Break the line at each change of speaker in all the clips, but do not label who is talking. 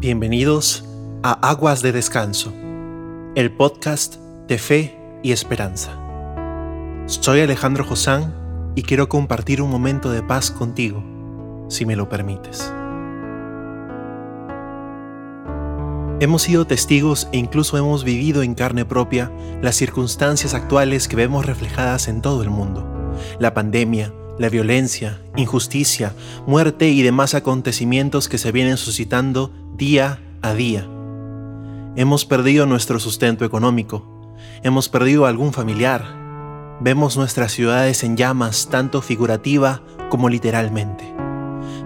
Bienvenidos a Aguas de Descanso, el podcast de fe y esperanza. Soy Alejandro Josán y quiero compartir un momento de paz contigo, si me lo permites. Hemos sido testigos e incluso hemos vivido en carne propia las circunstancias actuales que vemos reflejadas en todo el mundo. La pandemia, la violencia, injusticia, muerte y demás acontecimientos que se vienen suscitando día a día. Hemos perdido nuestro sustento económico, hemos perdido algún familiar, vemos nuestras ciudades en llamas tanto figurativa como literalmente.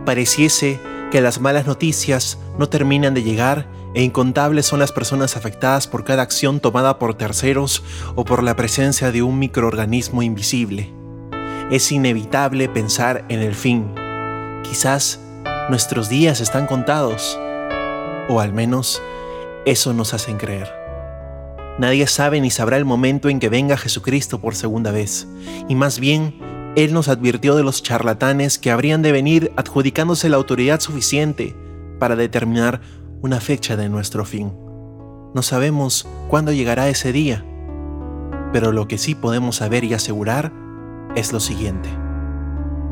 Pareciese que las malas noticias no terminan de llegar e incontables son las personas afectadas por cada acción tomada por terceros o por la presencia de un microorganismo invisible. Es inevitable pensar en el fin. Quizás nuestros días están contados o al menos eso nos hacen creer. Nadie sabe ni sabrá el momento en que venga Jesucristo por segunda vez, y más bien, Él nos advirtió de los charlatanes que habrían de venir adjudicándose la autoridad suficiente para determinar una fecha de nuestro fin. No sabemos cuándo llegará ese día, pero lo que sí podemos saber y asegurar es lo siguiente.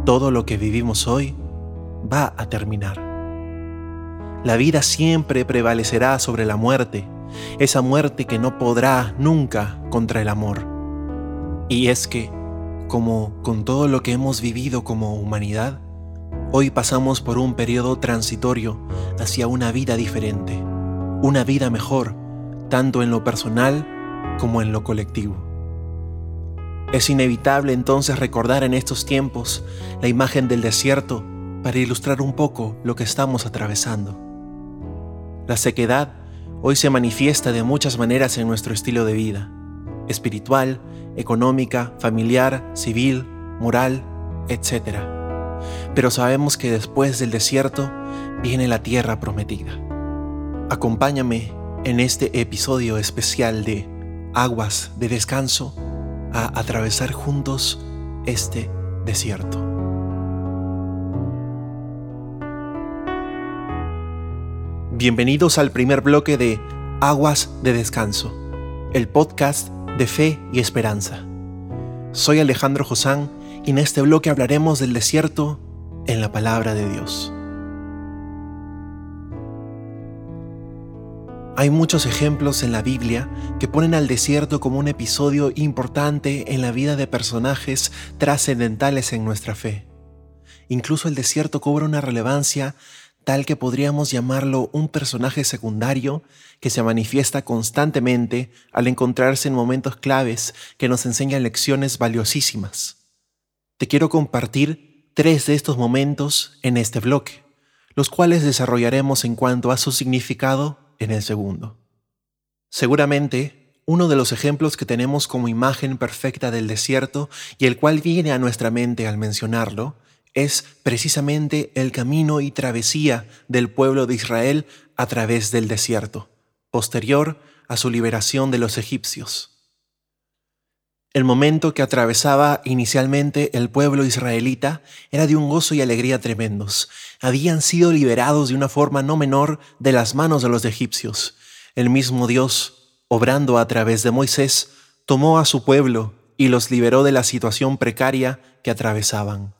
Todo lo que vivimos hoy va a terminar. La vida siempre prevalecerá sobre la muerte, esa muerte que no podrá nunca contra el amor. Y es que, como con todo lo que hemos vivido como humanidad, hoy pasamos por un periodo transitorio hacia una vida diferente, una vida mejor, tanto en lo personal como en lo colectivo. Es inevitable entonces recordar en estos tiempos la imagen del desierto para ilustrar un poco lo que estamos atravesando. La sequedad hoy se manifiesta de muchas maneras en nuestro estilo de vida, espiritual, económica, familiar, civil, moral, etc. Pero sabemos que después del desierto viene la tierra prometida. Acompáñame en este episodio especial de Aguas de Descanso a atravesar juntos este desierto. Bienvenidos al primer bloque de Aguas de Descanso, el podcast de fe y esperanza. Soy Alejandro Josán y en este bloque hablaremos del desierto en la palabra de Dios. Hay muchos ejemplos en la Biblia que ponen al desierto como un episodio importante en la vida de personajes trascendentales en nuestra fe. Incluso el desierto cobra una relevancia tal que podríamos llamarlo un personaje secundario que se manifiesta constantemente al encontrarse en momentos claves que nos enseñan lecciones valiosísimas. Te quiero compartir tres de estos momentos en este bloque, los cuales desarrollaremos en cuanto a su significado en el segundo. Seguramente, uno de los ejemplos que tenemos como imagen perfecta del desierto y el cual viene a nuestra mente al mencionarlo es precisamente el camino y travesía del pueblo de Israel a través del desierto, posterior a su liberación de los egipcios. El momento que atravesaba inicialmente el pueblo israelita era de un gozo y alegría tremendos. Habían sido liberados de una forma no menor de las manos de los egipcios. El mismo Dios, obrando a través de Moisés, tomó a su pueblo y los liberó de la situación precaria que atravesaban.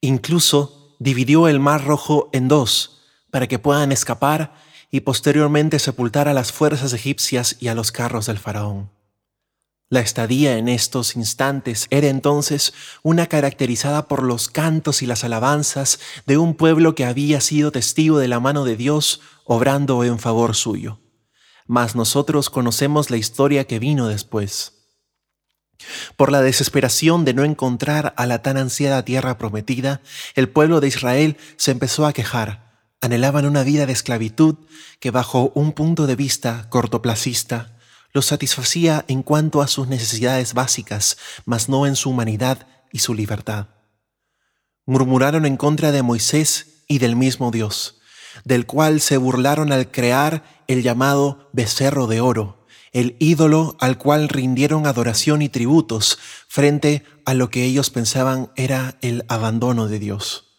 Incluso dividió el mar rojo en dos para que puedan escapar y posteriormente sepultar a las fuerzas egipcias y a los carros del faraón. La estadía en estos instantes era entonces una caracterizada por los cantos y las alabanzas de un pueblo que había sido testigo de la mano de Dios obrando en favor suyo. Mas nosotros conocemos la historia que vino después. Por la desesperación de no encontrar a la tan ansiada tierra prometida, el pueblo de Israel se empezó a quejar. Anhelaban una vida de esclavitud que bajo un punto de vista cortoplacista los satisfacía en cuanto a sus necesidades básicas, mas no en su humanidad y su libertad. Murmuraron en contra de Moisés y del mismo Dios, del cual se burlaron al crear el llamado becerro de oro el ídolo al cual rindieron adoración y tributos frente a lo que ellos pensaban era el abandono de Dios.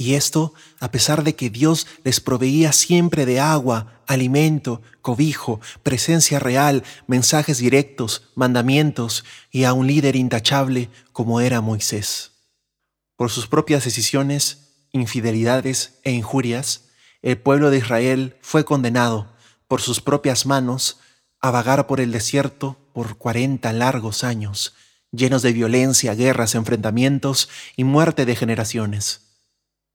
Y esto a pesar de que Dios les proveía siempre de agua, alimento, cobijo, presencia real, mensajes directos, mandamientos y a un líder intachable como era Moisés. Por sus propias decisiones, infidelidades e injurias, el pueblo de Israel fue condenado por sus propias manos a vagar por el desierto por cuarenta largos años, llenos de violencia, guerras, enfrentamientos y muerte de generaciones.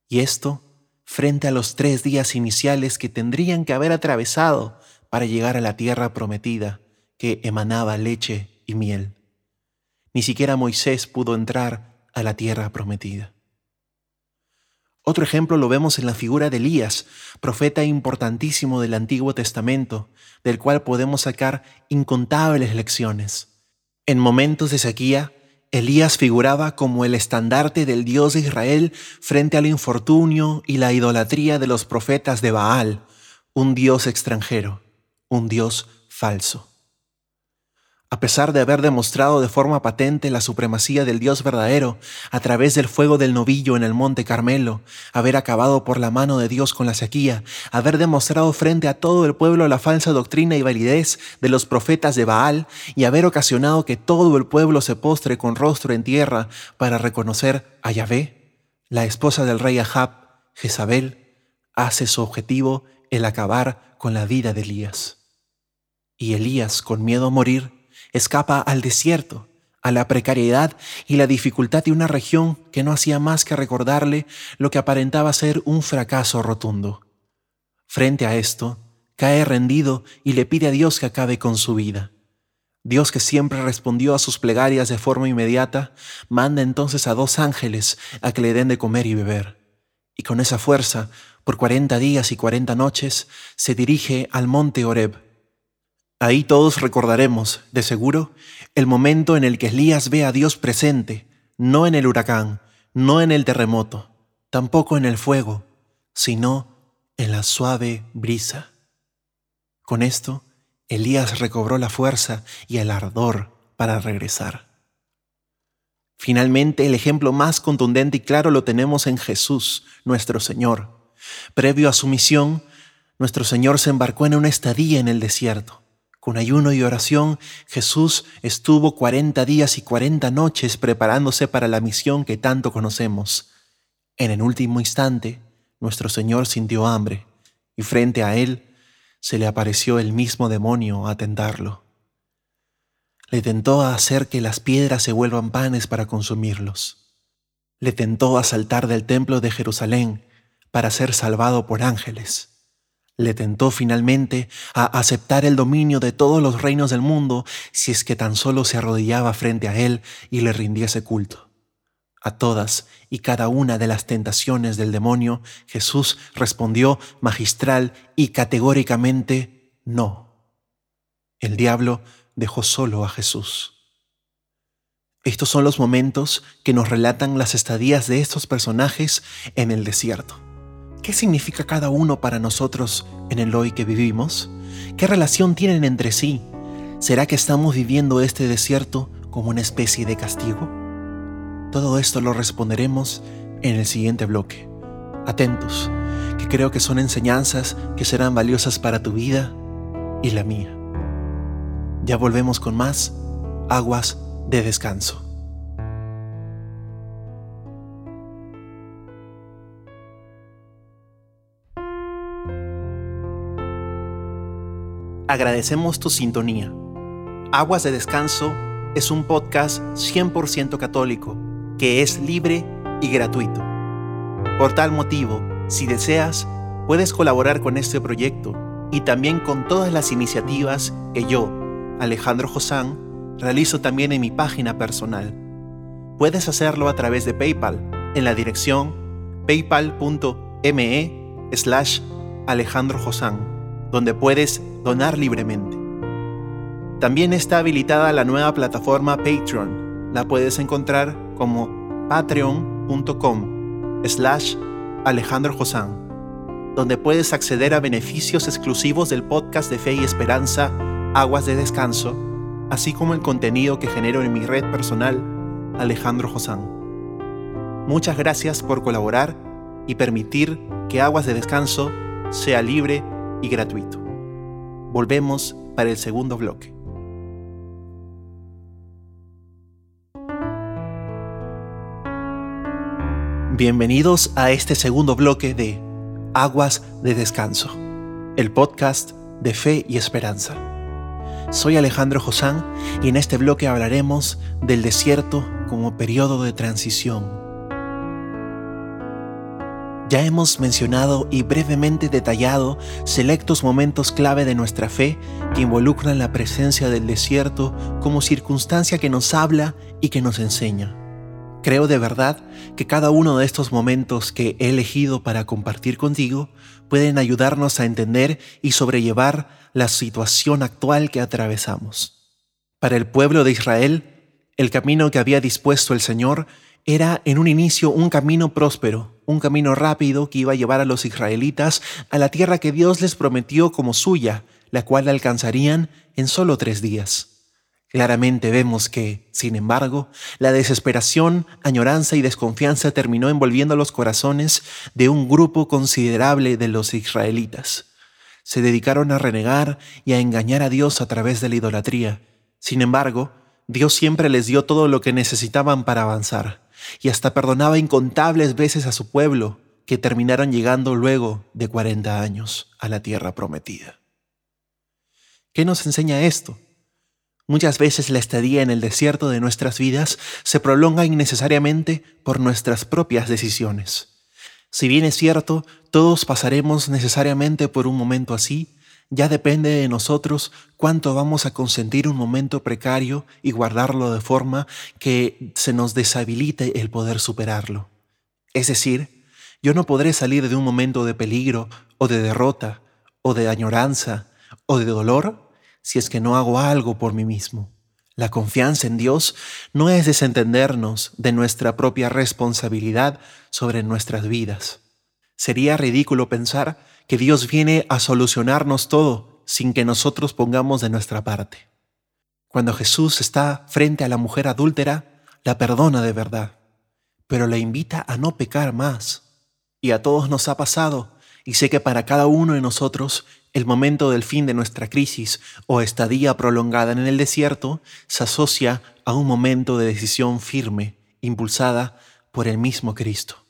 Y esto frente a los tres días iniciales que tendrían que haber atravesado para llegar a la tierra prometida que emanaba leche y miel. Ni siquiera Moisés pudo entrar a la tierra prometida. Otro ejemplo lo vemos en la figura de Elías, profeta importantísimo del Antiguo Testamento, del cual podemos sacar incontables lecciones. En momentos de sequía, Elías figuraba como el estandarte del Dios de Israel frente al infortunio y la idolatría de los profetas de Baal, un Dios extranjero, un Dios falso. A pesar de haber demostrado de forma patente la supremacía del Dios verdadero a través del fuego del novillo en el monte Carmelo, haber acabado por la mano de Dios con la sequía, haber demostrado frente a todo el pueblo la falsa doctrina y validez de los profetas de Baal y haber ocasionado que todo el pueblo se postre con rostro en tierra para reconocer a Yahvé, la esposa del rey Ahab, Jezabel, hace su objetivo el acabar con la vida de Elías. Y Elías, con miedo a morir, escapa al desierto, a la precariedad y la dificultad de una región que no hacía más que recordarle lo que aparentaba ser un fracaso rotundo. Frente a esto, cae rendido y le pide a Dios que acabe con su vida. Dios que siempre respondió a sus plegarias de forma inmediata, manda entonces a dos ángeles a que le den de comer y beber. Y con esa fuerza, por cuarenta días y cuarenta noches, se dirige al monte Horeb, Ahí todos recordaremos, de seguro, el momento en el que Elías ve a Dios presente, no en el huracán, no en el terremoto, tampoco en el fuego, sino en la suave brisa. Con esto, Elías recobró la fuerza y el ardor para regresar. Finalmente, el ejemplo más contundente y claro lo tenemos en Jesús, nuestro Señor. Previo a su misión, nuestro Señor se embarcó en una estadía en el desierto. Con ayuno y oración, Jesús estuvo cuarenta días y cuarenta noches preparándose para la misión que tanto conocemos. En el último instante, nuestro Señor sintió hambre y frente a él se le apareció el mismo demonio a tentarlo. Le tentó a hacer que las piedras se vuelvan panes para consumirlos. Le tentó a saltar del templo de Jerusalén para ser salvado por ángeles le tentó finalmente a aceptar el dominio de todos los reinos del mundo si es que tan solo se arrodillaba frente a él y le rindiese culto. A todas y cada una de las tentaciones del demonio, Jesús respondió magistral y categóricamente no. El diablo dejó solo a Jesús. Estos son los momentos que nos relatan las estadías de estos personajes en el desierto. ¿Qué significa cada uno para nosotros en el hoy que vivimos? ¿Qué relación tienen entre sí? ¿Será que estamos viviendo este desierto como una especie de castigo? Todo esto lo responderemos en el siguiente bloque. Atentos, que creo que son enseñanzas que serán valiosas para tu vida y la mía. Ya volvemos con más aguas de descanso. Agradecemos tu sintonía. Aguas de Descanso es un podcast 100% católico que es libre y gratuito. Por tal motivo, si deseas, puedes colaborar con este proyecto y también con todas las iniciativas que yo, Alejandro Josán, realizo también en mi página personal. Puedes hacerlo a través de PayPal en la dirección paypal.me slash donde puedes donar libremente. También está habilitada la nueva plataforma Patreon. La puedes encontrar como patreon.com slash Alejandro donde puedes acceder a beneficios exclusivos del podcast de Fe y Esperanza, Aguas de Descanso, así como el contenido que genero en mi red personal, Alejandro Josán. Muchas gracias por colaborar y permitir que Aguas de Descanso sea libre y gratuito. Volvemos para el segundo bloque. Bienvenidos a este segundo bloque de Aguas de Descanso, el podcast de fe y esperanza. Soy Alejandro Josán y en este bloque hablaremos del desierto como periodo de transición. Ya hemos mencionado y brevemente detallado selectos momentos clave de nuestra fe que involucran la presencia del desierto como circunstancia que nos habla y que nos enseña. Creo de verdad que cada uno de estos momentos que he elegido para compartir contigo pueden ayudarnos a entender y sobrellevar la situación actual que atravesamos. Para el pueblo de Israel, el camino que había dispuesto el Señor era en un inicio un camino próspero, un camino rápido que iba a llevar a los israelitas a la tierra que Dios les prometió como suya, la cual alcanzarían en solo tres días. Claramente vemos que, sin embargo, la desesperación, añoranza y desconfianza terminó envolviendo los corazones de un grupo considerable de los israelitas. Se dedicaron a renegar y a engañar a Dios a través de la idolatría. Sin embargo, Dios siempre les dio todo lo que necesitaban para avanzar, y hasta perdonaba incontables veces a su pueblo, que terminaron llegando luego de 40 años a la tierra prometida. ¿Qué nos enseña esto? Muchas veces la estadía en el desierto de nuestras vidas se prolonga innecesariamente por nuestras propias decisiones. Si bien es cierto, todos pasaremos necesariamente por un momento así, ya depende de nosotros cuánto vamos a consentir un momento precario y guardarlo de forma que se nos deshabilite el poder superarlo. Es decir, yo no podré salir de un momento de peligro o de derrota o de añoranza o de dolor si es que no hago algo por mí mismo. La confianza en Dios no es desentendernos de nuestra propia responsabilidad sobre nuestras vidas. Sería ridículo pensar que Dios viene a solucionarnos todo sin que nosotros pongamos de nuestra parte. Cuando Jesús está frente a la mujer adúltera, la perdona de verdad, pero la invita a no pecar más. Y a todos nos ha pasado, y sé que para cada uno de nosotros el momento del fin de nuestra crisis o estadía prolongada en el desierto se asocia a un momento de decisión firme, impulsada por el mismo Cristo.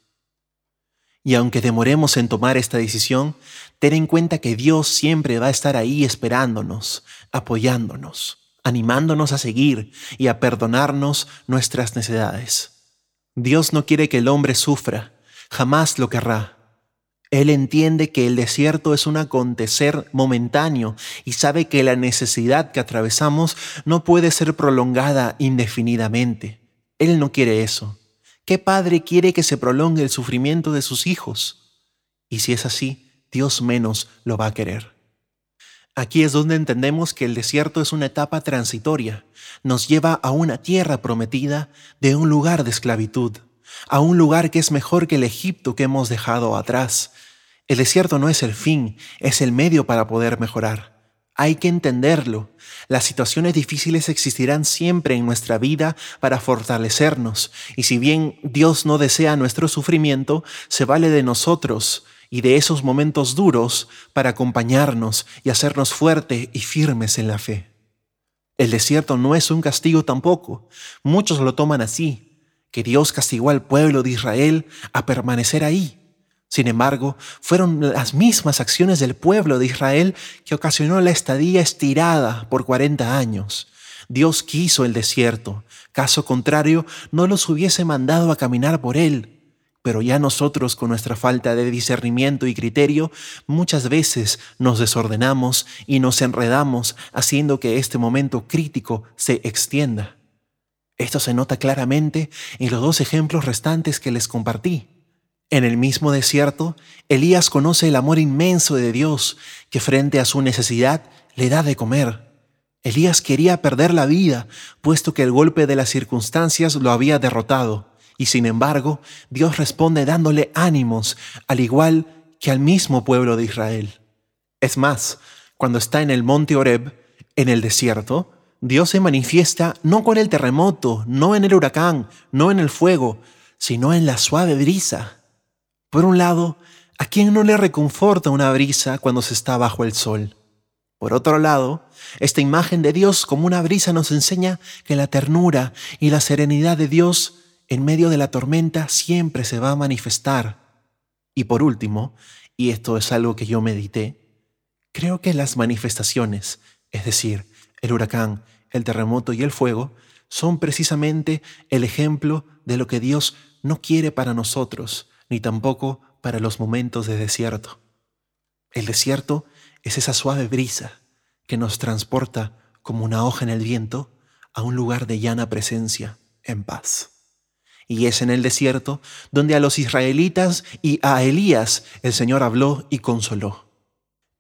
Y aunque demoremos en tomar esta decisión, ten en cuenta que Dios siempre va a estar ahí esperándonos, apoyándonos, animándonos a seguir y a perdonarnos nuestras necesidades. Dios no quiere que el hombre sufra, jamás lo querrá él entiende que el desierto es un acontecer momentáneo y sabe que la necesidad que atravesamos no puede ser prolongada indefinidamente. Él no quiere eso. ¿Qué padre quiere que se prolongue el sufrimiento de sus hijos? Y si es así, Dios menos lo va a querer. Aquí es donde entendemos que el desierto es una etapa transitoria, nos lleva a una tierra prometida de un lugar de esclavitud, a un lugar que es mejor que el Egipto que hemos dejado atrás, el desierto no es el fin, es el medio para poder mejorar. Hay que entenderlo. Las situaciones difíciles existirán siempre en nuestra vida para fortalecernos, y si bien Dios no desea nuestro sufrimiento, se vale de nosotros y de esos momentos duros para acompañarnos y hacernos fuertes y firmes en la fe. El desierto no es un castigo tampoco. Muchos lo toman así, que Dios castigó al pueblo de Israel a permanecer ahí. Sin embargo, fueron las mismas acciones del pueblo de Israel que ocasionó la estadía estirada por 40 años. Dios quiso el desierto, caso contrario, no los hubiese mandado a caminar por él. Pero ya nosotros, con nuestra falta de discernimiento y criterio, muchas veces nos desordenamos y nos enredamos haciendo que este momento crítico se extienda. Esto se nota claramente en los dos ejemplos restantes que les compartí. En el mismo desierto, Elías conoce el amor inmenso de Dios que frente a su necesidad le da de comer. Elías quería perder la vida, puesto que el golpe de las circunstancias lo había derrotado, y sin embargo, Dios responde dándole ánimos, al igual que al mismo pueblo de Israel. Es más, cuando está en el monte Oreb, en el desierto, Dios se manifiesta no con el terremoto, no en el huracán, no en el fuego, sino en la suave brisa. Por un lado, ¿a quién no le reconforta una brisa cuando se está bajo el sol? Por otro lado, esta imagen de Dios como una brisa nos enseña que la ternura y la serenidad de Dios en medio de la tormenta siempre se va a manifestar. Y por último, y esto es algo que yo medité, creo que las manifestaciones, es decir, el huracán, el terremoto y el fuego, son precisamente el ejemplo de lo que Dios no quiere para nosotros, ni tampoco para los momentos de desierto. El desierto es esa suave brisa que nos transporta como una hoja en el viento a un lugar de llana presencia, en paz. Y es en el desierto donde a los israelitas y a Elías el Señor habló y consoló.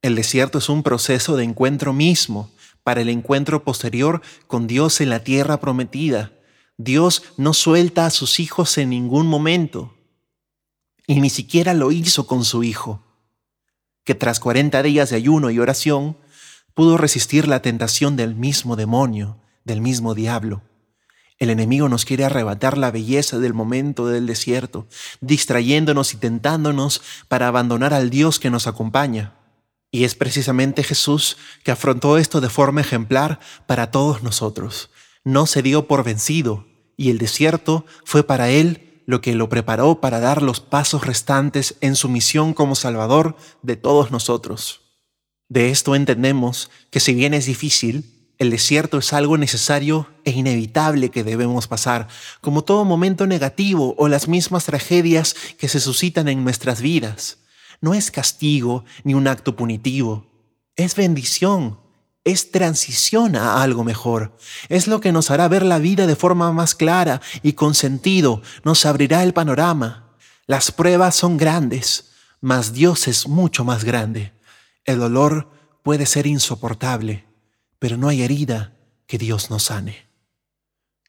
El desierto es un proceso de encuentro mismo para el encuentro posterior con Dios en la tierra prometida. Dios no suelta a sus hijos en ningún momento. Y ni siquiera lo hizo con su hijo, que tras 40 días de ayuno y oración pudo resistir la tentación del mismo demonio, del mismo diablo. El enemigo nos quiere arrebatar la belleza del momento del desierto, distrayéndonos y tentándonos para abandonar al Dios que nos acompaña. Y es precisamente Jesús que afrontó esto de forma ejemplar para todos nosotros. No se dio por vencido, y el desierto fue para él lo que lo preparó para dar los pasos restantes en su misión como Salvador de todos nosotros. De esto entendemos que si bien es difícil, el desierto es algo necesario e inevitable que debemos pasar, como todo momento negativo o las mismas tragedias que se suscitan en nuestras vidas. No es castigo ni un acto punitivo, es bendición, es transición a algo mejor, es lo que nos hará ver la vida de forma más clara y con sentido, nos abrirá el panorama. Las pruebas son grandes, mas Dios es mucho más grande. El dolor puede ser insoportable pero no hay herida que Dios no sane.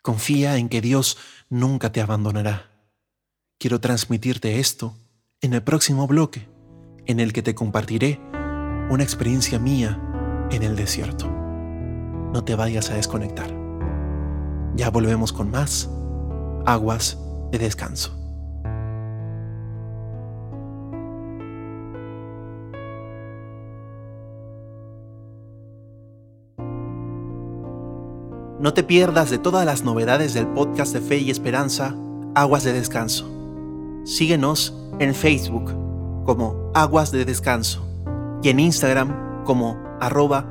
Confía en que Dios nunca te abandonará. Quiero transmitirte esto en el próximo bloque, en el que te compartiré una experiencia mía en el desierto. No te vayas a desconectar. Ya volvemos con más aguas de descanso. No te pierdas de todas las novedades del podcast de Fe y Esperanza, Aguas de Descanso. Síguenos en Facebook como Aguas de Descanso y en Instagram como arroba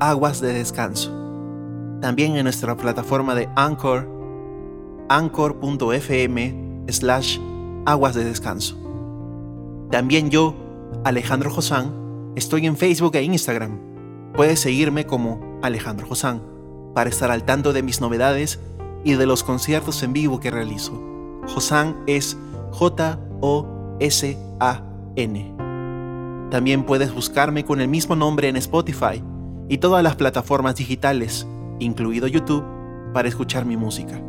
Aguas de Descanso. También en nuestra plataforma de Anchor, anchor.fm slash Aguas de Descanso. También yo, Alejandro Josán, estoy en Facebook e Instagram. Puedes seguirme como Alejandro Josán para estar al tanto de mis novedades y de los conciertos en vivo que realizo. Josan es J-O-S-A-N. También puedes buscarme con el mismo nombre en Spotify y todas las plataformas digitales, incluido YouTube, para escuchar mi música.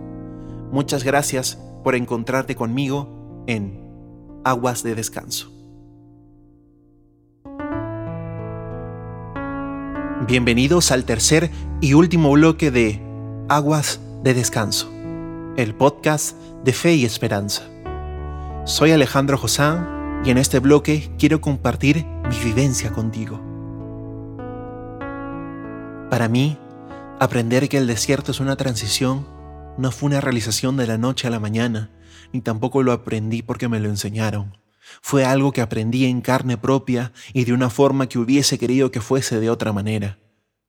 Muchas gracias por encontrarte conmigo en Aguas de Descanso. Bienvenidos al tercer y último bloque de Aguas de Descanso, el podcast de fe y esperanza. Soy Alejandro Josán y en este bloque quiero compartir mi vivencia contigo. Para mí, aprender que el desierto es una transición no fue una realización de la noche a la mañana, ni tampoco lo aprendí porque me lo enseñaron. Fue algo que aprendí en carne propia y de una forma que hubiese querido que fuese de otra manera,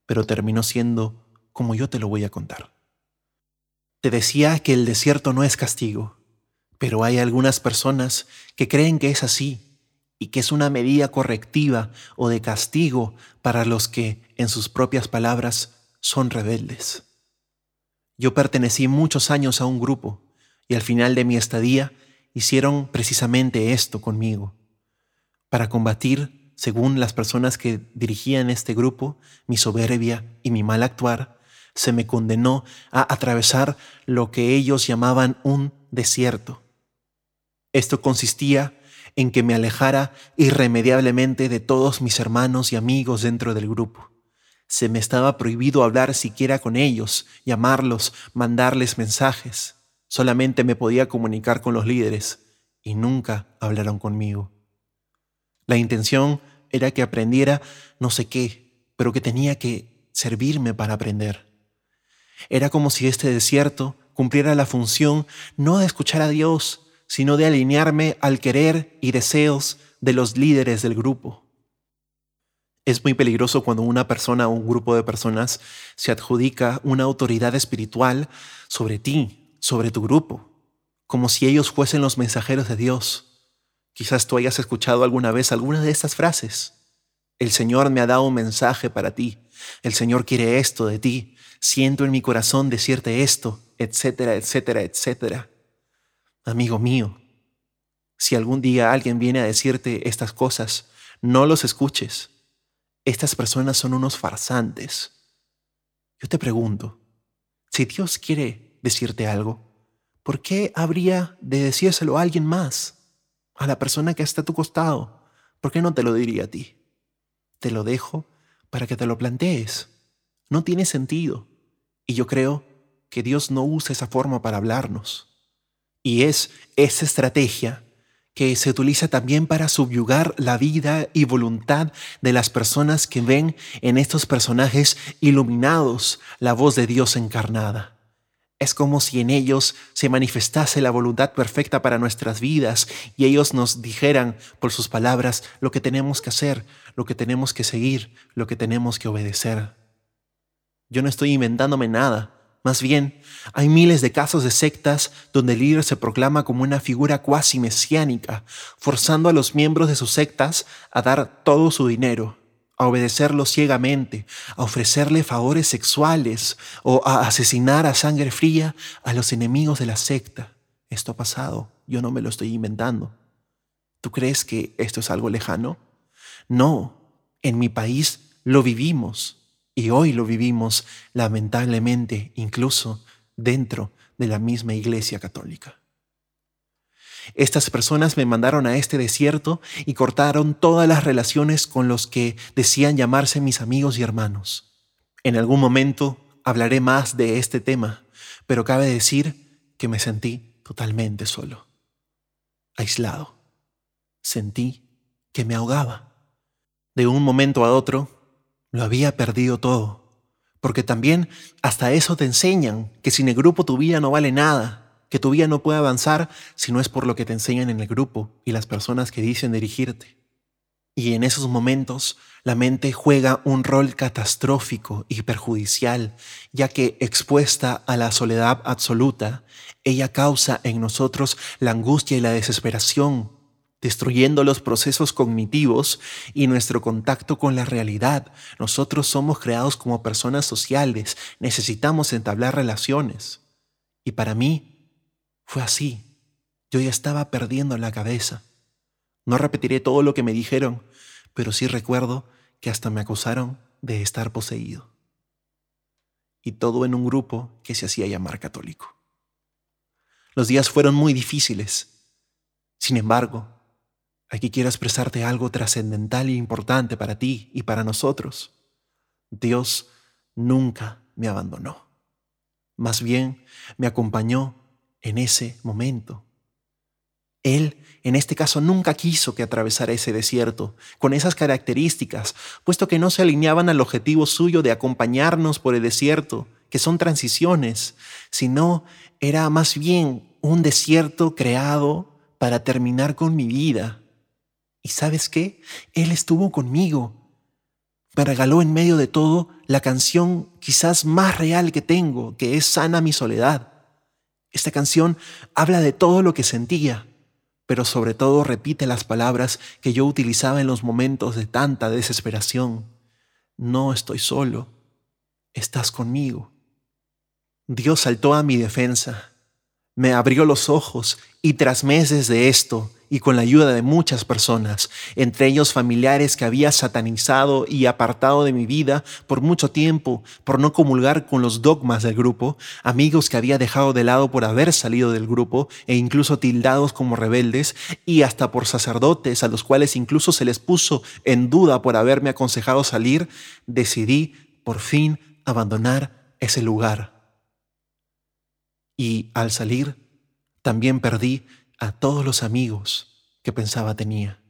pero terminó siendo como yo te lo voy a contar. Te decía que el desierto no es castigo, pero hay algunas personas que creen que es así y que es una medida correctiva o de castigo para los que, en sus propias palabras, son rebeldes. Yo pertenecí muchos años a un grupo y al final de mi estadía hicieron precisamente esto conmigo. Para combatir, según las personas que dirigían este grupo, mi soberbia y mi mal actuar, se me condenó a atravesar lo que ellos llamaban un desierto. Esto consistía en que me alejara irremediablemente de todos mis hermanos y amigos dentro del grupo. Se me estaba prohibido hablar siquiera con ellos, llamarlos, mandarles mensajes. Solamente me podía comunicar con los líderes y nunca hablaron conmigo. La intención era que aprendiera no sé qué, pero que tenía que servirme para aprender. Era como si este desierto cumpliera la función no de escuchar a Dios, sino de alinearme al querer y deseos de los líderes del grupo. Es muy peligroso cuando una persona o un grupo de personas se adjudica una autoridad espiritual sobre ti, sobre tu grupo, como si ellos fuesen los mensajeros de Dios. Quizás tú hayas escuchado alguna vez alguna de estas frases. El Señor me ha dado un mensaje para ti. El Señor quiere esto de ti. Siento en mi corazón decirte esto, etcétera, etcétera, etcétera. Amigo mío, si algún día alguien viene a decirte estas cosas, no los escuches estas personas son unos farsantes. Yo te pregunto, si Dios quiere decirte algo, ¿por qué habría de decírselo a alguien más? A la persona que está a tu costado. ¿Por qué no te lo diría a ti? Te lo dejo para que te lo plantees. No tiene sentido. Y yo creo que Dios no usa esa forma para hablarnos. Y es esa estrategia que se utiliza también para subyugar la vida y voluntad de las personas que ven en estos personajes iluminados la voz de Dios encarnada. Es como si en ellos se manifestase la voluntad perfecta para nuestras vidas y ellos nos dijeran por sus palabras lo que tenemos que hacer, lo que tenemos que seguir, lo que tenemos que obedecer. Yo no estoy inventándome nada, más bien, hay miles de casos de sectas donde el líder se proclama como una figura cuasi mesiánica, forzando a los miembros de sus sectas a dar todo su dinero, a obedecerlo ciegamente, a ofrecerle favores sexuales o a asesinar a sangre fría a los enemigos de la secta. Esto ha pasado, yo no me lo estoy inventando. ¿Tú crees que esto es algo lejano? No, en mi país lo vivimos. Y hoy lo vivimos lamentablemente incluso dentro de la misma Iglesia Católica. Estas personas me mandaron a este desierto y cortaron todas las relaciones con los que decían llamarse mis amigos y hermanos. En algún momento hablaré más de este tema, pero cabe decir que me sentí totalmente solo, aislado. Sentí que me ahogaba. De un momento a otro lo había perdido todo. Porque también hasta eso te enseñan, que sin el grupo tu vida no vale nada, que tu vida no puede avanzar si no es por lo que te enseñan en el grupo y las personas que dicen dirigirte. Y en esos momentos la mente juega un rol catastrófico y perjudicial, ya que expuesta a la soledad absoluta, ella causa en nosotros la angustia y la desesperación destruyendo los procesos cognitivos y nuestro contacto con la realidad. Nosotros somos creados como personas sociales, necesitamos entablar relaciones. Y para mí fue así. Yo ya estaba perdiendo la cabeza. No repetiré todo lo que me dijeron, pero sí recuerdo que hasta me acusaron de estar poseído. Y todo en un grupo que se hacía llamar católico. Los días fueron muy difíciles. Sin embargo, Aquí quiero expresarte algo trascendental e importante para ti y para nosotros. Dios nunca me abandonó. Más bien, me acompañó en ese momento. Él, en este caso, nunca quiso que atravesara ese desierto con esas características, puesto que no se alineaban al objetivo suyo de acompañarnos por el desierto, que son transiciones, sino era más bien un desierto creado para terminar con mi vida, y sabes qué? Él estuvo conmigo. Me regaló en medio de todo la canción quizás más real que tengo, que es Sana mi soledad. Esta canción habla de todo lo que sentía, pero sobre todo repite las palabras que yo utilizaba en los momentos de tanta desesperación. No estoy solo, estás conmigo. Dios saltó a mi defensa, me abrió los ojos y tras meses de esto, y con la ayuda de muchas personas, entre ellos familiares que había satanizado y apartado de mi vida por mucho tiempo por no comulgar con los dogmas del grupo, amigos que había dejado de lado por haber salido del grupo e incluso tildados como rebeldes, y hasta por sacerdotes a los cuales incluso se les puso en duda por haberme aconsejado salir, decidí por fin abandonar ese lugar. Y al salir, también perdí a todos los amigos que pensaba tenía.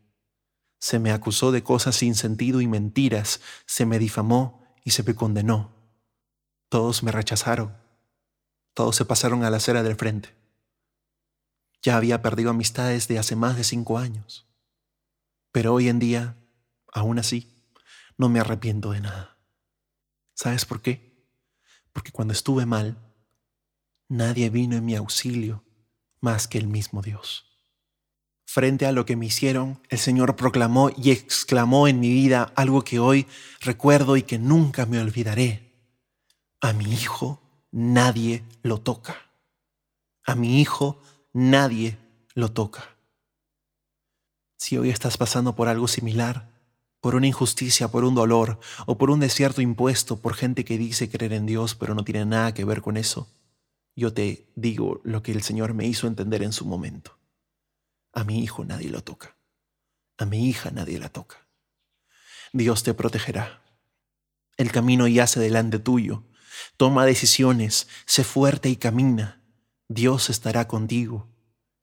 Se me acusó de cosas sin sentido y mentiras, se me difamó y se me condenó. Todos me rechazaron, todos se pasaron a la acera del frente. Ya había perdido amistades de hace más de cinco años, pero hoy en día, aún así, no me arrepiento de nada. ¿Sabes por qué? Porque cuando estuve mal, nadie vino en mi auxilio más que el mismo Dios. Frente a lo que me hicieron, el Señor proclamó y exclamó en mi vida algo que hoy recuerdo y que nunca me olvidaré. A mi hijo nadie lo toca. A mi hijo nadie lo toca. Si hoy estás pasando por algo similar, por una injusticia, por un dolor o por un desierto impuesto por gente que dice creer en Dios pero no tiene nada que ver con eso, yo te digo lo que el Señor me hizo entender en su momento. A mi hijo nadie lo toca. A mi hija nadie la toca. Dios te protegerá. El camino yace delante tuyo. Toma decisiones, sé fuerte y camina. Dios estará contigo.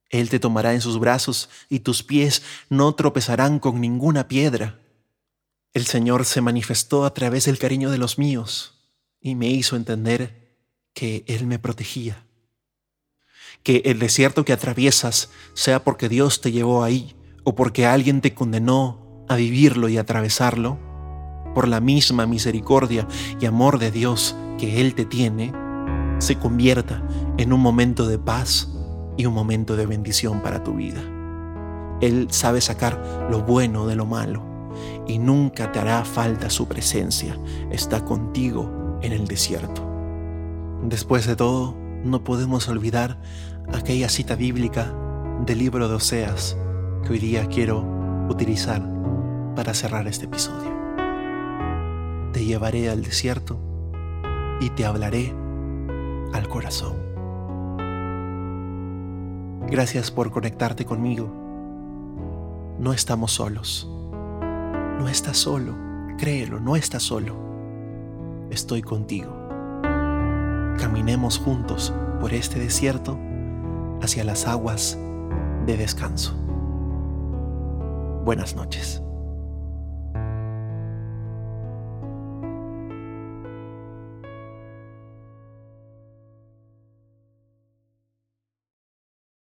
Él te tomará en sus brazos y tus pies no tropezarán con ninguna piedra. El Señor se manifestó a través del cariño de los míos y me hizo entender que Él me protegía que el desierto que atraviesas sea porque Dios te llevó ahí o porque alguien te condenó a vivirlo y atravesarlo, por la misma misericordia y amor de Dios que Él te tiene, se convierta en un momento de paz y un momento de bendición para tu vida. Él sabe sacar lo bueno de lo malo y nunca te hará falta su presencia. Está contigo en el desierto. Después de todo, no podemos olvidar aquella cita bíblica del libro de Oseas que hoy día quiero utilizar para cerrar este episodio. Te llevaré al desierto y te hablaré al corazón. Gracias por conectarte conmigo. No estamos solos. No estás solo. Créelo, no estás solo. Estoy contigo. Caminemos juntos por este desierto hacia las aguas de descanso. Buenas noches.